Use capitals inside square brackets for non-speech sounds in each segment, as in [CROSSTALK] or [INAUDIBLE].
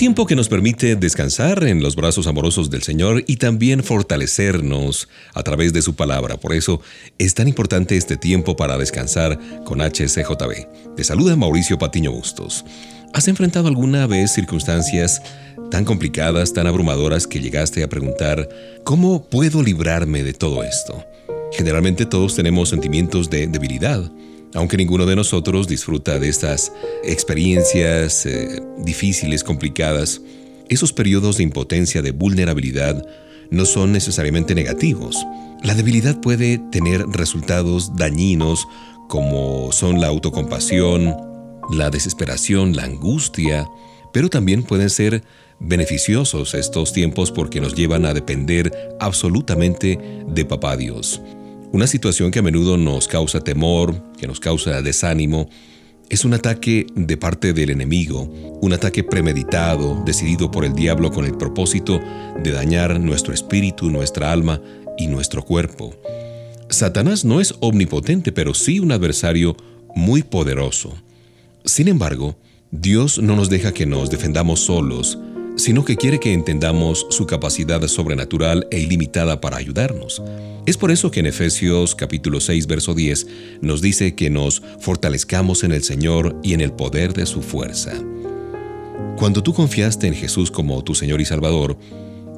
Tiempo que nos permite descansar en los brazos amorosos del Señor y también fortalecernos a través de su palabra. Por eso es tan importante este tiempo para descansar con HCJB. Te saluda Mauricio Patiño Bustos. ¿Has enfrentado alguna vez circunstancias tan complicadas, tan abrumadoras que llegaste a preguntar, ¿cómo puedo librarme de todo esto? Generalmente todos tenemos sentimientos de debilidad aunque ninguno de nosotros disfruta de estas experiencias eh, difíciles, complicadas, esos periodos de impotencia, de vulnerabilidad, no son necesariamente negativos. La debilidad puede tener resultados dañinos como son la autocompasión, la desesperación, la angustia, pero también pueden ser beneficiosos estos tiempos porque nos llevan a depender absolutamente de Papá Dios. Una situación que a menudo nos causa temor, que nos causa desánimo, es un ataque de parte del enemigo, un ataque premeditado, decidido por el diablo con el propósito de dañar nuestro espíritu, nuestra alma y nuestro cuerpo. Satanás no es omnipotente, pero sí un adversario muy poderoso. Sin embargo, Dios no nos deja que nos defendamos solos, sino que quiere que entendamos su capacidad sobrenatural e ilimitada para ayudarnos. Es por eso que en Efesios capítulo 6 verso 10 nos dice que nos fortalezcamos en el Señor y en el poder de su fuerza. Cuando tú confiaste en Jesús como tu Señor y Salvador,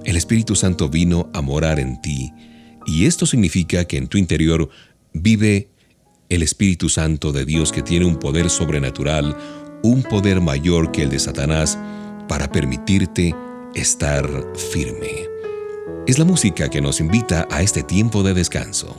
el Espíritu Santo vino a morar en ti, y esto significa que en tu interior vive el Espíritu Santo de Dios que tiene un poder sobrenatural, un poder mayor que el de Satanás, para permitirte estar firme. Es la música que nos invita a este tiempo de descanso.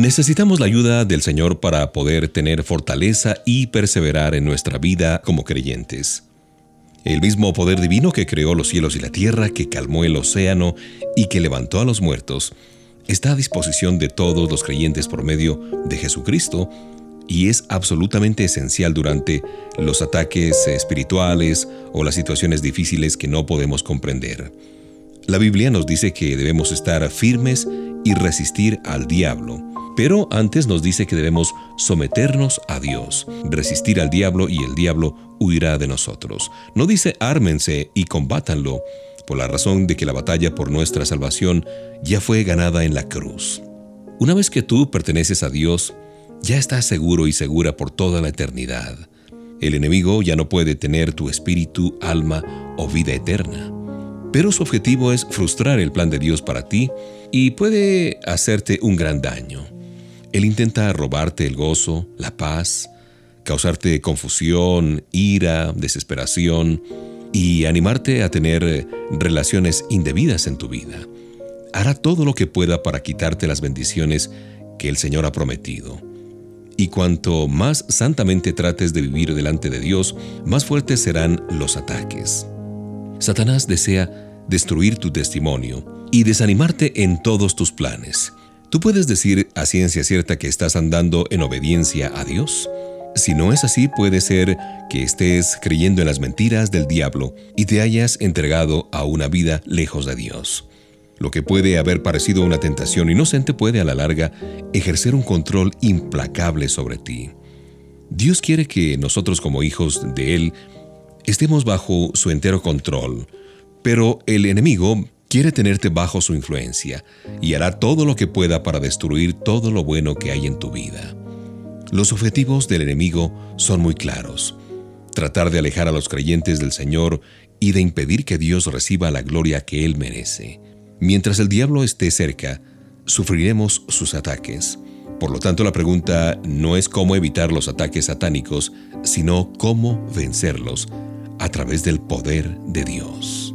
Necesitamos la ayuda del Señor para poder tener fortaleza y perseverar en nuestra vida como creyentes. El mismo poder divino que creó los cielos y la tierra, que calmó el océano y que levantó a los muertos, está a disposición de todos los creyentes por medio de Jesucristo y es absolutamente esencial durante los ataques espirituales o las situaciones difíciles que no podemos comprender. La Biblia nos dice que debemos estar firmes y resistir al diablo. Pero antes nos dice que debemos someternos a Dios, resistir al diablo y el diablo huirá de nosotros. No dice ármense y combátanlo, por la razón de que la batalla por nuestra salvación ya fue ganada en la cruz. Una vez que tú perteneces a Dios, ya estás seguro y segura por toda la eternidad. El enemigo ya no puede tener tu espíritu, alma o vida eterna. Pero su objetivo es frustrar el plan de Dios para ti y puede hacerte un gran daño. Él intenta robarte el gozo, la paz, causarte confusión, ira, desesperación y animarte a tener relaciones indebidas en tu vida. Hará todo lo que pueda para quitarte las bendiciones que el Señor ha prometido. Y cuanto más santamente trates de vivir delante de Dios, más fuertes serán los ataques. Satanás desea destruir tu testimonio y desanimarte en todos tus planes. ¿Tú puedes decir a ciencia cierta que estás andando en obediencia a Dios? Si no es así, puede ser que estés creyendo en las mentiras del diablo y te hayas entregado a una vida lejos de Dios. Lo que puede haber parecido una tentación inocente puede a la larga ejercer un control implacable sobre ti. Dios quiere que nosotros como hijos de Él estemos bajo su entero control, pero el enemigo quiere tenerte bajo su influencia y hará todo lo que pueda para destruir todo lo bueno que hay en tu vida. Los objetivos del enemigo son muy claros. Tratar de alejar a los creyentes del Señor y de impedir que Dios reciba la gloria que Él merece. Mientras el diablo esté cerca, sufriremos sus ataques. Por lo tanto, la pregunta no es cómo evitar los ataques satánicos, sino cómo vencerlos a través del poder de Dios.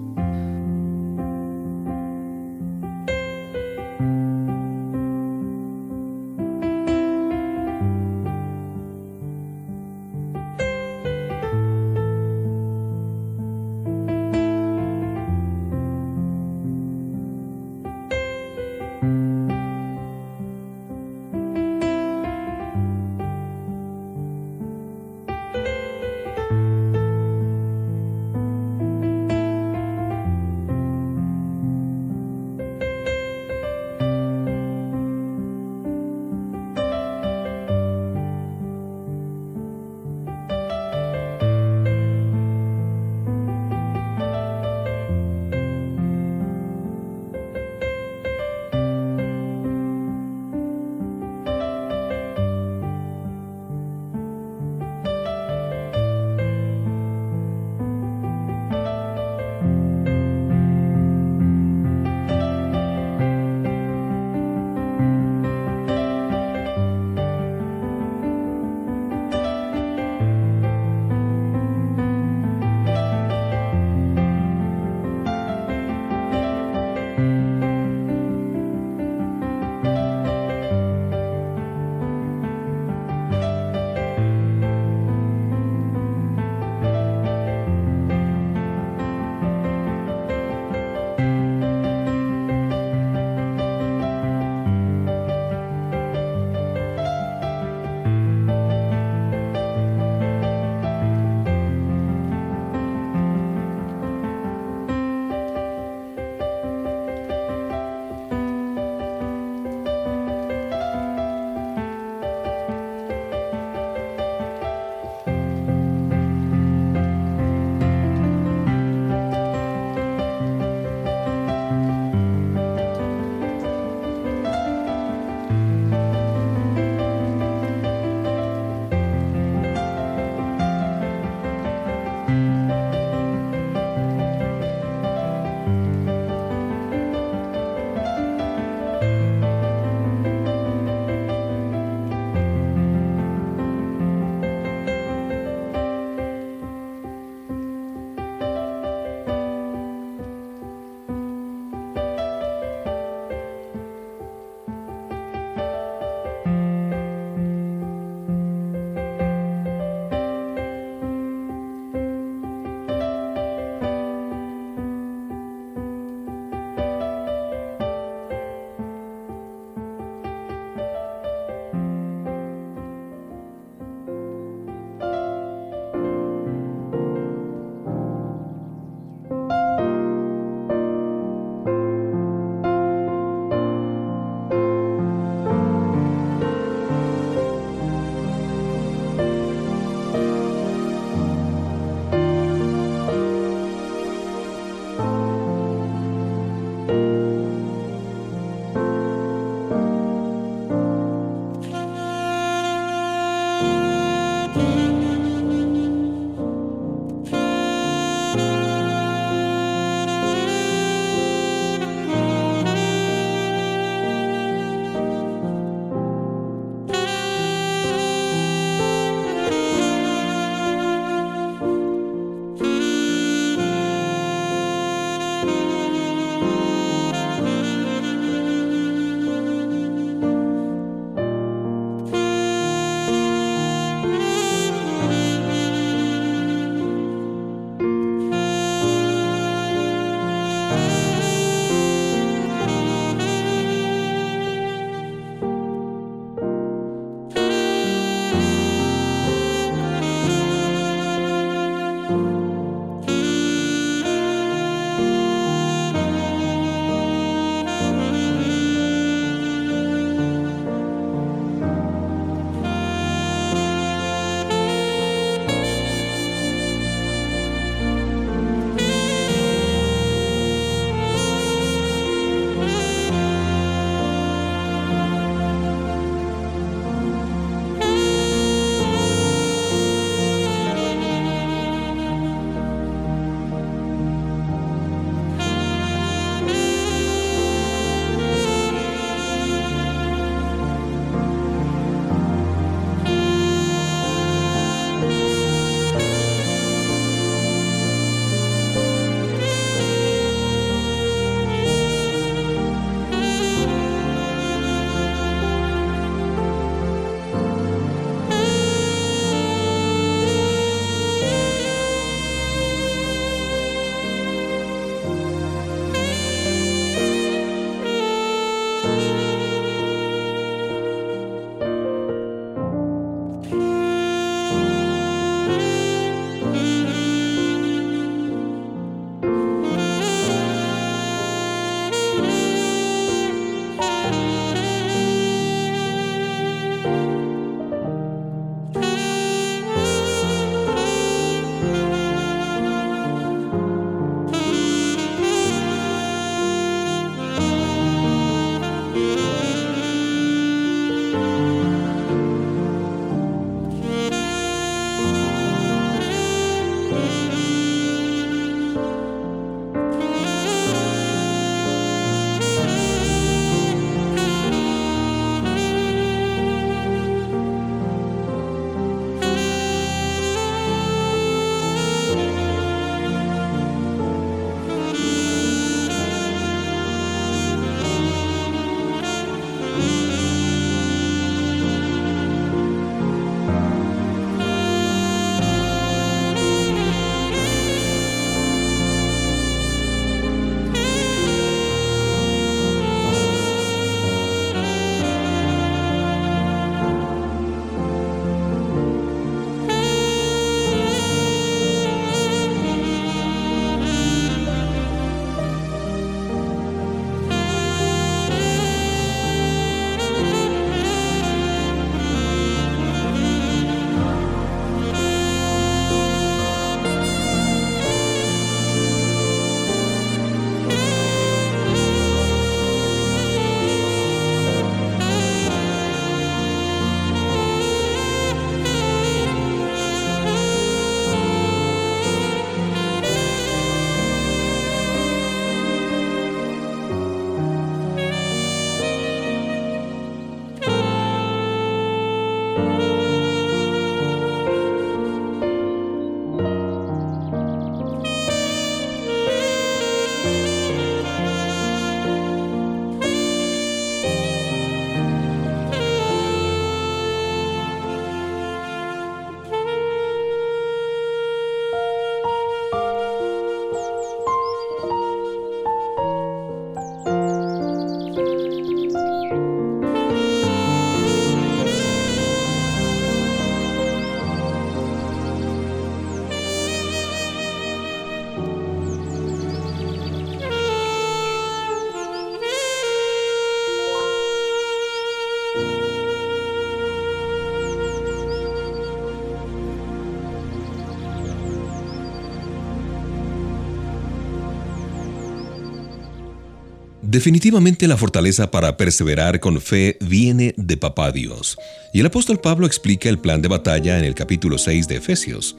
Definitivamente la fortaleza para perseverar con fe viene de Papá Dios. Y el apóstol Pablo explica el plan de batalla en el capítulo 6 de Efesios.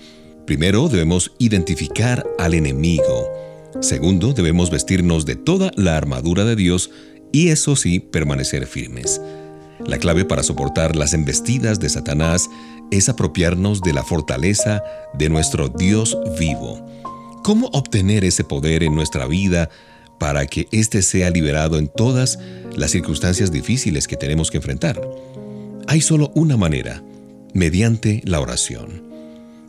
Primero debemos identificar al enemigo. Segundo, debemos vestirnos de toda la armadura de Dios y eso sí, permanecer firmes. La clave para soportar las embestidas de Satanás es apropiarnos de la fortaleza de nuestro Dios vivo. ¿Cómo obtener ese poder en nuestra vida para que éste sea liberado en todas las circunstancias difíciles que tenemos que enfrentar? Hay solo una manera, mediante la oración.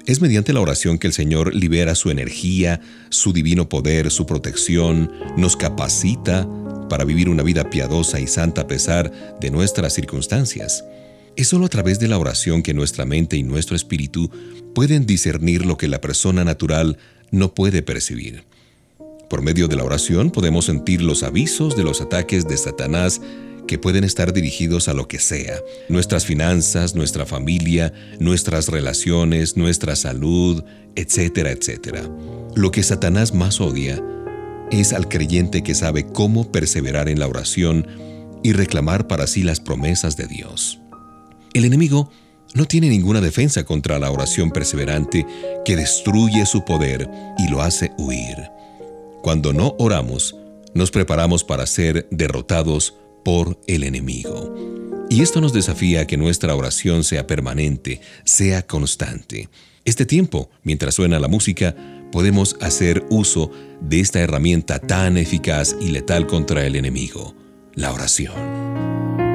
Es mediante la oración que el Señor libera su energía, su divino poder, su protección, nos capacita para vivir una vida piadosa y santa a pesar de nuestras circunstancias. Es solo a través de la oración que nuestra mente y nuestro espíritu pueden discernir lo que la persona natural no puede percibir. Por medio de la oración podemos sentir los avisos de los ataques de Satanás que pueden estar dirigidos a lo que sea, nuestras finanzas, nuestra familia, nuestras relaciones, nuestra salud, etcétera, etcétera. Lo que Satanás más odia es al creyente que sabe cómo perseverar en la oración y reclamar para sí las promesas de Dios. El enemigo no tiene ninguna defensa contra la oración perseverante que destruye su poder y lo hace huir. Cuando no oramos, nos preparamos para ser derrotados por el enemigo. Y esto nos desafía a que nuestra oración sea permanente, sea constante. Este tiempo, mientras suena la música, podemos hacer uso de esta herramienta tan eficaz y letal contra el enemigo, la oración.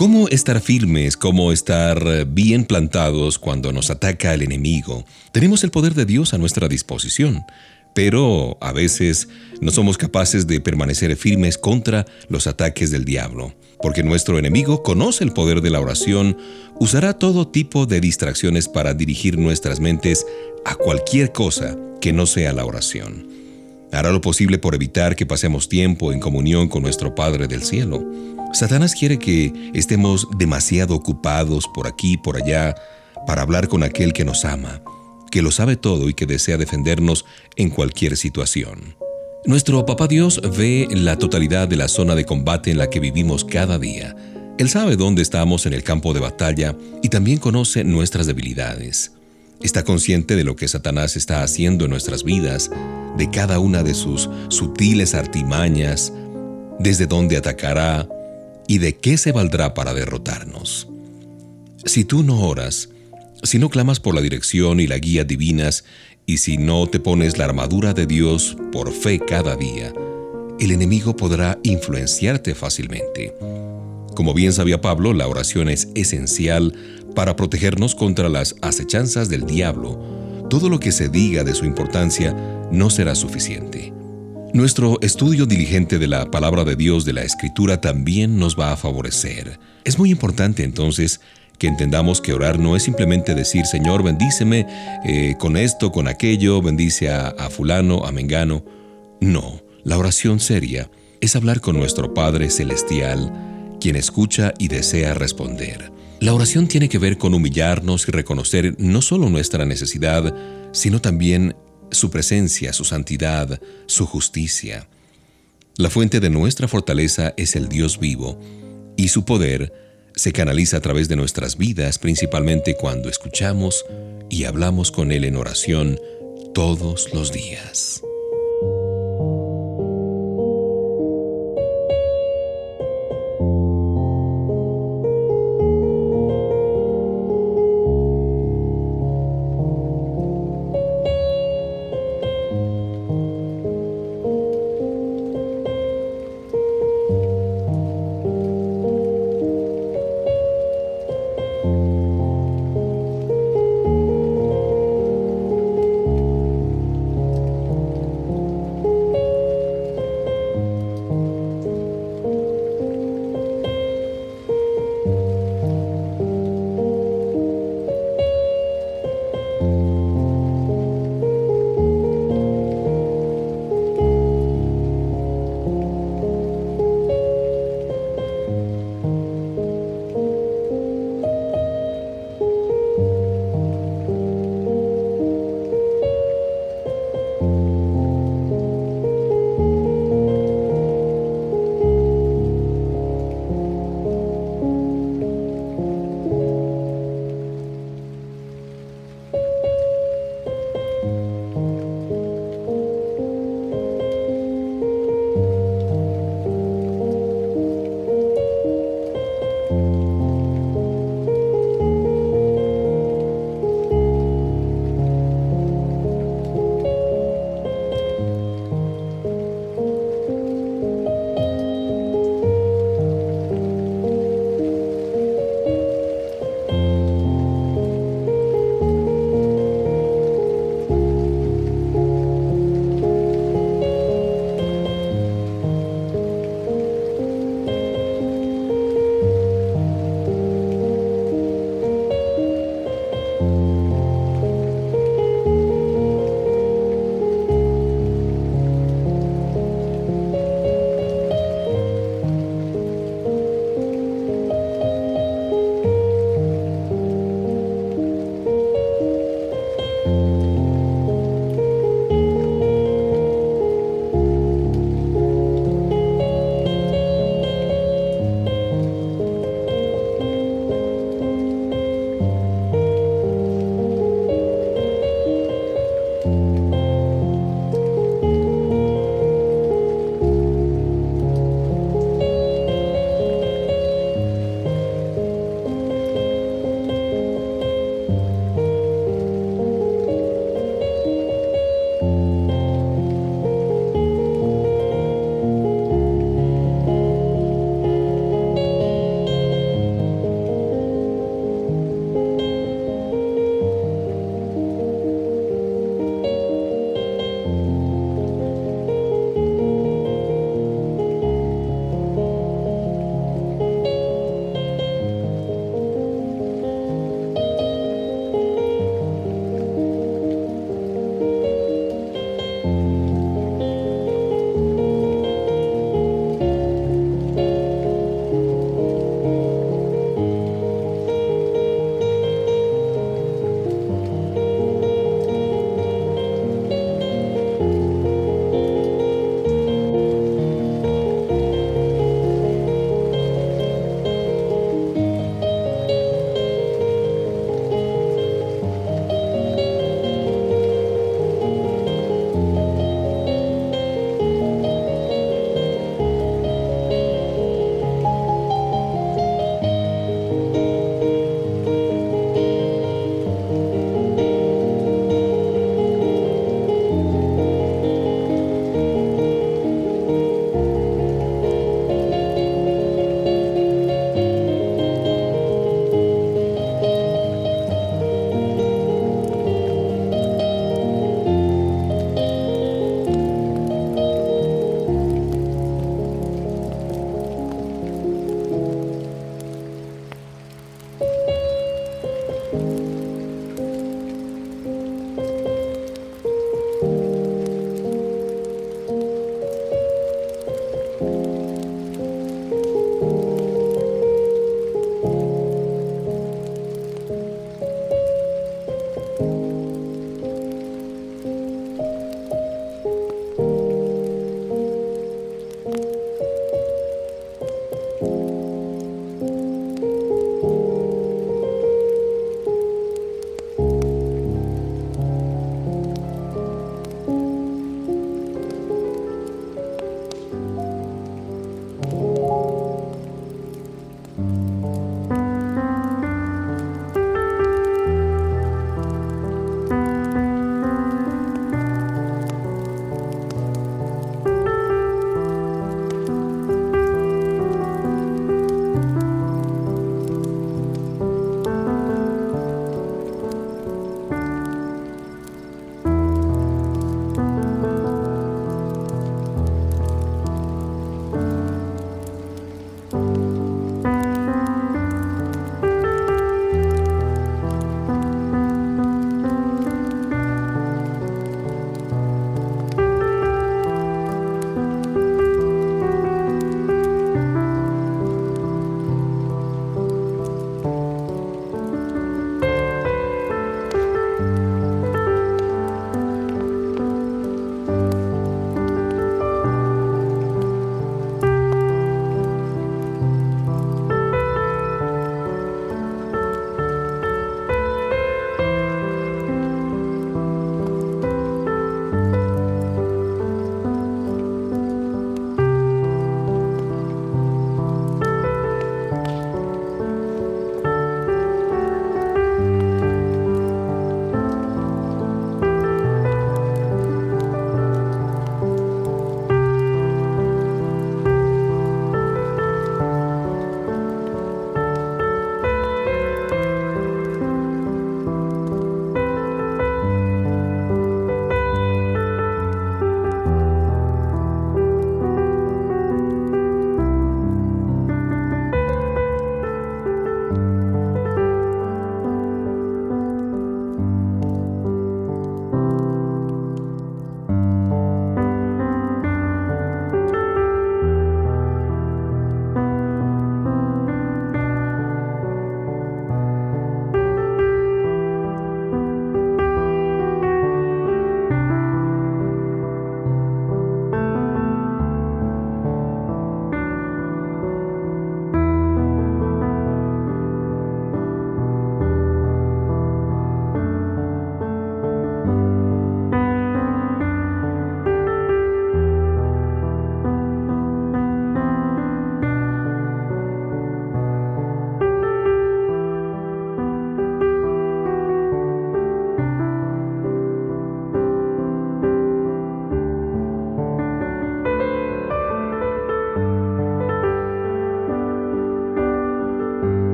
¿Cómo estar firmes? ¿Cómo estar bien plantados cuando nos ataca el enemigo? Tenemos el poder de Dios a nuestra disposición, pero a veces no somos capaces de permanecer firmes contra los ataques del diablo, porque nuestro enemigo conoce el poder de la oración, usará todo tipo de distracciones para dirigir nuestras mentes a cualquier cosa que no sea la oración. Hará lo posible por evitar que pasemos tiempo en comunión con nuestro Padre del Cielo. Satanás quiere que estemos demasiado ocupados por aquí y por allá para hablar con aquel que nos ama, que lo sabe todo y que desea defendernos en cualquier situación. Nuestro Papá Dios ve la totalidad de la zona de combate en la que vivimos cada día. Él sabe dónde estamos en el campo de batalla y también conoce nuestras debilidades. Está consciente de lo que Satanás está haciendo en nuestras vidas, de cada una de sus sutiles artimañas, desde dónde atacará, y de qué se valdrá para derrotarnos. Si tú no oras, si no clamas por la dirección y la guía divinas, y si no te pones la armadura de Dios por fe cada día, el enemigo podrá influenciarte fácilmente. Como bien sabía Pablo, la oración es esencial para protegernos contra las acechanzas del diablo. Todo lo que se diga de su importancia no será suficiente. Nuestro estudio diligente de la palabra de Dios de la Escritura también nos va a favorecer. Es muy importante entonces que entendamos que orar no es simplemente decir, Señor, bendíceme eh, con esto, con aquello, bendice a, a fulano, a mengano. No, la oración seria es hablar con nuestro Padre Celestial, quien escucha y desea responder. La oración tiene que ver con humillarnos y reconocer no solo nuestra necesidad, sino también su presencia, su santidad, su justicia. La fuente de nuestra fortaleza es el Dios vivo, y su poder se canaliza a través de nuestras vidas, principalmente cuando escuchamos y hablamos con Él en oración todos los días.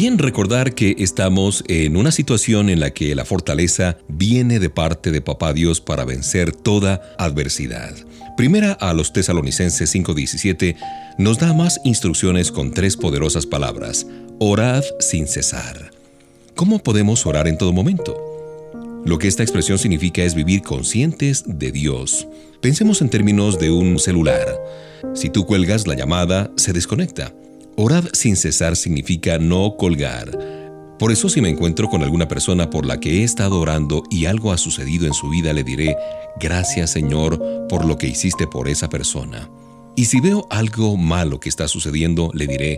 Bien recordar que estamos en una situación en la que la fortaleza viene de parte de Papá Dios para vencer toda adversidad. Primera a los tesalonicenses 5:17 nos da más instrucciones con tres poderosas palabras. Orad sin cesar. ¿Cómo podemos orar en todo momento? Lo que esta expresión significa es vivir conscientes de Dios. Pensemos en términos de un celular. Si tú cuelgas la llamada, se desconecta. Orad sin cesar significa no colgar. Por eso si me encuentro con alguna persona por la que he estado orando y algo ha sucedido en su vida, le diré, gracias Señor por lo que hiciste por esa persona. Y si veo algo malo que está sucediendo, le diré,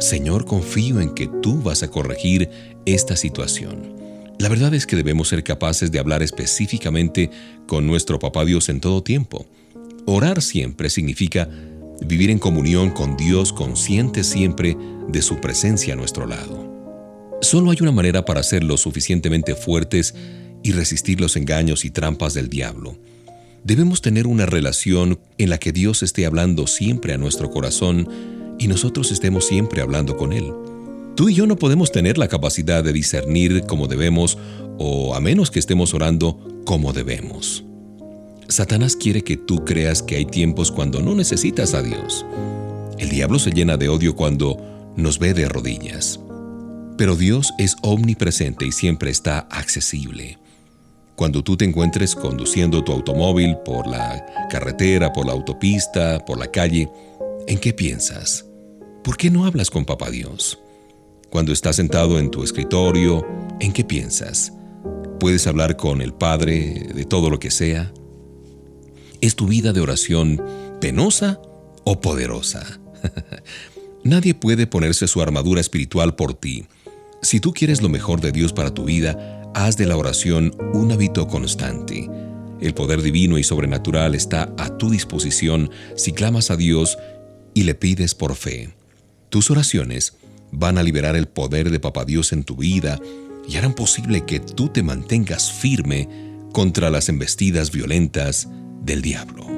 Señor, confío en que tú vas a corregir esta situación. La verdad es que debemos ser capaces de hablar específicamente con nuestro Papá Dios en todo tiempo. Orar siempre significa vivir en comunión con Dios consciente siempre de su presencia a nuestro lado. Solo hay una manera para ser lo suficientemente fuertes y resistir los engaños y trampas del diablo. Debemos tener una relación en la que Dios esté hablando siempre a nuestro corazón y nosotros estemos siempre hablando con Él. Tú y yo no podemos tener la capacidad de discernir como debemos o a menos que estemos orando como debemos. Satanás quiere que tú creas que hay tiempos cuando no necesitas a Dios. El diablo se llena de odio cuando nos ve de rodillas. Pero Dios es omnipresente y siempre está accesible. Cuando tú te encuentres conduciendo tu automóvil por la carretera, por la autopista, por la calle, ¿en qué piensas? ¿Por qué no hablas con Papá Dios? Cuando estás sentado en tu escritorio, ¿en qué piensas? ¿Puedes hablar con el Padre de todo lo que sea? ¿Es tu vida de oración penosa o poderosa? [LAUGHS] Nadie puede ponerse su armadura espiritual por ti. Si tú quieres lo mejor de Dios para tu vida, haz de la oración un hábito constante. El poder divino y sobrenatural está a tu disposición si clamas a Dios y le pides por fe. Tus oraciones van a liberar el poder de Papá Dios en tu vida y harán posible que tú te mantengas firme contra las embestidas violentas del diablo.